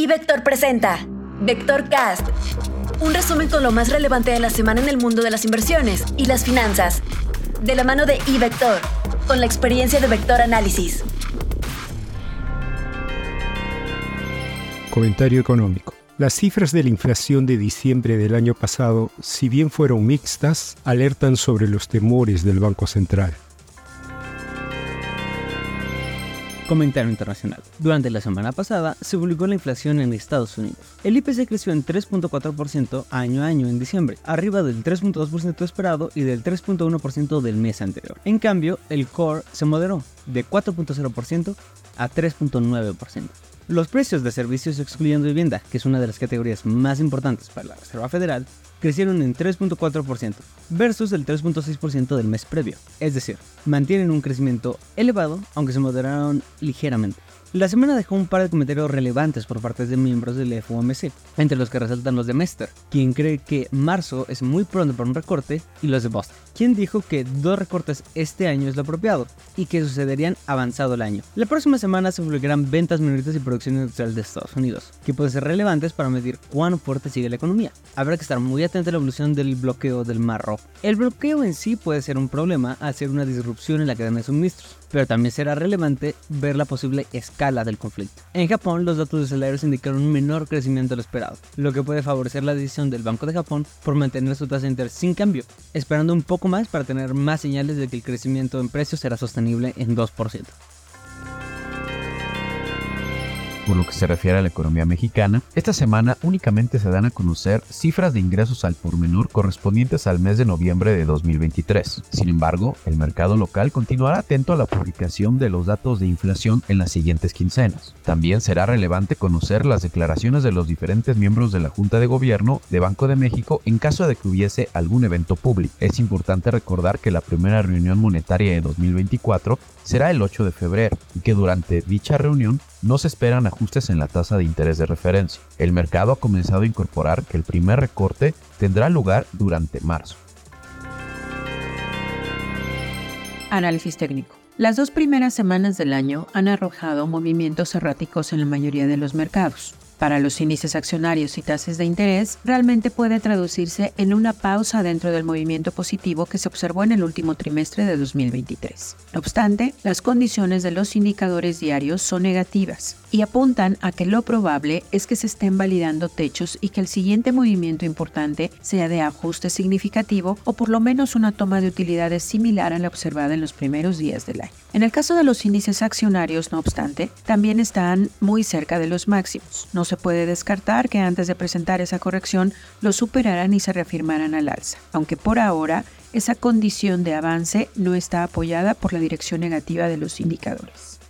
Y Vector presenta Vector Cast, un resumen con lo más relevante de la semana en el mundo de las inversiones y las finanzas, de la mano de iVector, con la experiencia de Vector Análisis. Comentario económico. Las cifras de la inflación de diciembre del año pasado, si bien fueron mixtas, alertan sobre los temores del Banco Central. Comentario internacional. Durante la semana pasada se publicó la inflación en Estados Unidos. El IPC creció en 3.4% año a año en diciembre, arriba del 3.2% esperado y del 3.1% del mes anterior. En cambio, el core se moderó de 4.0% a 3.9%. Los precios de servicios excluyendo vivienda, que es una de las categorías más importantes para la Reserva Federal, crecieron en 3.4% versus el 3.6% del mes previo. Es decir, mantienen un crecimiento elevado aunque se moderaron ligeramente. La semana dejó un par de comentarios relevantes por parte de miembros del FOMC, entre los que resaltan los de Mester, quien cree que marzo es muy pronto para un recorte, y los de Boston, quien dijo que dos recortes este año es lo apropiado y que sucederían avanzado el año. La próxima semana se publicarán ventas minoritas y producción industrial de Estados Unidos, que pueden ser relevantes para medir cuán fuerte sigue la economía. Habrá que estar muy atento a la evolución del bloqueo del Mar. El bloqueo en sí puede ser un problema al ser una disrupción en la cadena de suministros, pero también será relevante ver la posible escala del conflicto. En Japón, los datos de salarios indicaron un menor crecimiento de lo esperado, lo que puede favorecer la decisión del Banco de Japón por mantener su tasa sin cambio, esperando un poco más para tener más señales de que el crecimiento en precios será sostenible en 2%. Por lo que se refiere a la economía mexicana, esta semana únicamente se dan a conocer cifras de ingresos al por menor correspondientes al mes de noviembre de 2023. Sin embargo, el mercado local continuará atento a la publicación de los datos de inflación en las siguientes quincenas. También será relevante conocer las declaraciones de los diferentes miembros de la Junta de Gobierno de Banco de México en caso de que hubiese algún evento público. Es importante recordar que la primera reunión monetaria de 2024 será el 8 de febrero y que durante dicha reunión no se esperan ajustes en la tasa de interés de referencia. El mercado ha comenzado a incorporar que el primer recorte tendrá lugar durante marzo. Análisis técnico. Las dos primeras semanas del año han arrojado movimientos erráticos en la mayoría de los mercados. Para los índices accionarios y tasas de interés, realmente puede traducirse en una pausa dentro del movimiento positivo que se observó en el último trimestre de 2023. No obstante, las condiciones de los indicadores diarios son negativas y apuntan a que lo probable es que se estén validando techos y que el siguiente movimiento importante sea de ajuste significativo o por lo menos una toma de utilidades similar a la observada en los primeros días del año. En el caso de los índices accionarios, no obstante, también están muy cerca de los máximos. No se puede descartar que antes de presentar esa corrección lo superaran y se reafirmaran al alza, aunque por ahora esa condición de avance no está apoyada por la dirección negativa de los indicadores.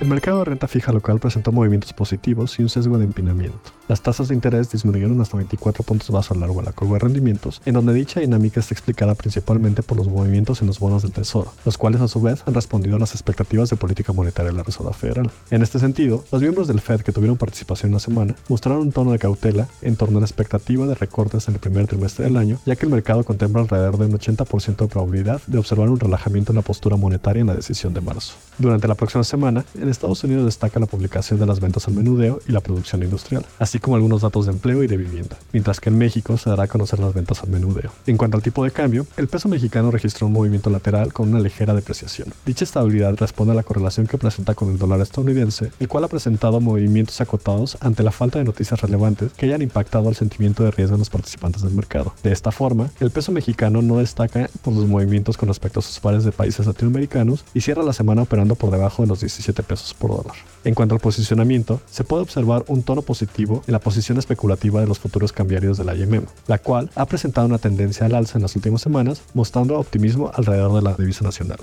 El mercado de renta fija local presentó movimientos positivos y un sesgo de empinamiento. Las tasas de interés disminuyeron hasta 24 puntos base a lo largo de la curva de rendimientos, en donde dicha dinámica está explicada principalmente por los movimientos en los bonos del Tesoro, los cuales a su vez han respondido a las expectativas de política monetaria de la Reserva Federal. En este sentido, los miembros del Fed que tuvieron participación en la semana mostraron un tono de cautela en torno a la expectativa de recortes en el primer trimestre del año, ya que el mercado contempla alrededor de un 80% de probabilidad de observar un relajamiento en la postura monetaria en la decisión de marzo. Durante la próxima semana, Estados Unidos destaca la publicación de las ventas al menudeo y la producción industrial, así como algunos datos de empleo y de vivienda, mientras que en México se dará a conocer las ventas al menudeo. En cuanto al tipo de cambio, el peso mexicano registró un movimiento lateral con una ligera depreciación. Dicha estabilidad responde a la correlación que presenta con el dólar estadounidense, el cual ha presentado movimientos acotados ante la falta de noticias relevantes que hayan impactado al sentimiento de riesgo en los participantes del mercado. De esta forma, el peso mexicano no destaca por sus movimientos con respecto a sus pares de países latinoamericanos y cierra la semana operando por debajo de los 17 por dólar. En cuanto al posicionamiento, se puede observar un tono positivo en la posición especulativa de los futuros cambiarios de la IMM, la cual ha presentado una tendencia al alza en las últimas semanas, mostrando optimismo alrededor de la divisa nacional.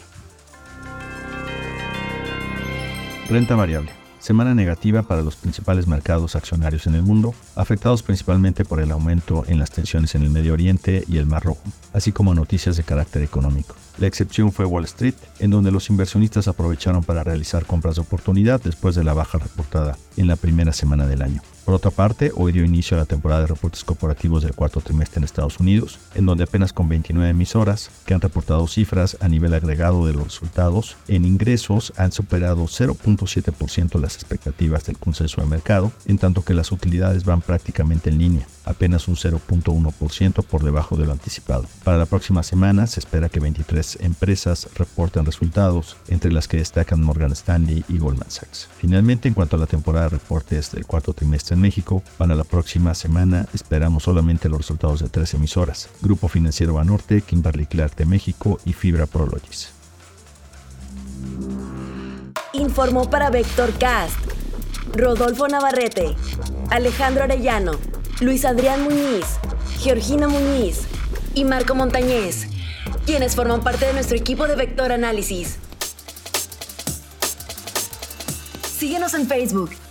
Renta variable. Semana negativa para los principales mercados accionarios en el mundo, afectados principalmente por el aumento en las tensiones en el Medio Oriente y el Mar Rojo, así como noticias de carácter económico. La excepción fue Wall Street, en donde los inversionistas aprovecharon para realizar compras de oportunidad después de la baja reportada en la primera semana del año. Por otra parte, hoy dio inicio a la temporada de reportes corporativos del cuarto trimestre en Estados Unidos, en donde apenas con 29 emisoras que han reportado cifras a nivel agregado de los resultados, en ingresos han superado 0.7% las expectativas del consenso de mercado, en tanto que las utilidades van prácticamente en línea, apenas un 0.1% por debajo de lo anticipado. Para la próxima semana se espera que 23 empresas reporten resultados, entre las que destacan Morgan Stanley y Goldman Sachs. Finalmente, en cuanto a la temporada de reportes del cuarto trimestre México, para la próxima semana esperamos solamente los resultados de tres emisoras, Grupo Financiero Banorte, Kimberly Clark de México y Fibra Prologis. Informó para Vector Cast Rodolfo Navarrete, Alejandro Arellano, Luis Adrián Muñiz, Georgina Muñiz y Marco Montañez, quienes forman parte de nuestro equipo de Vector Análisis. Síguenos en Facebook,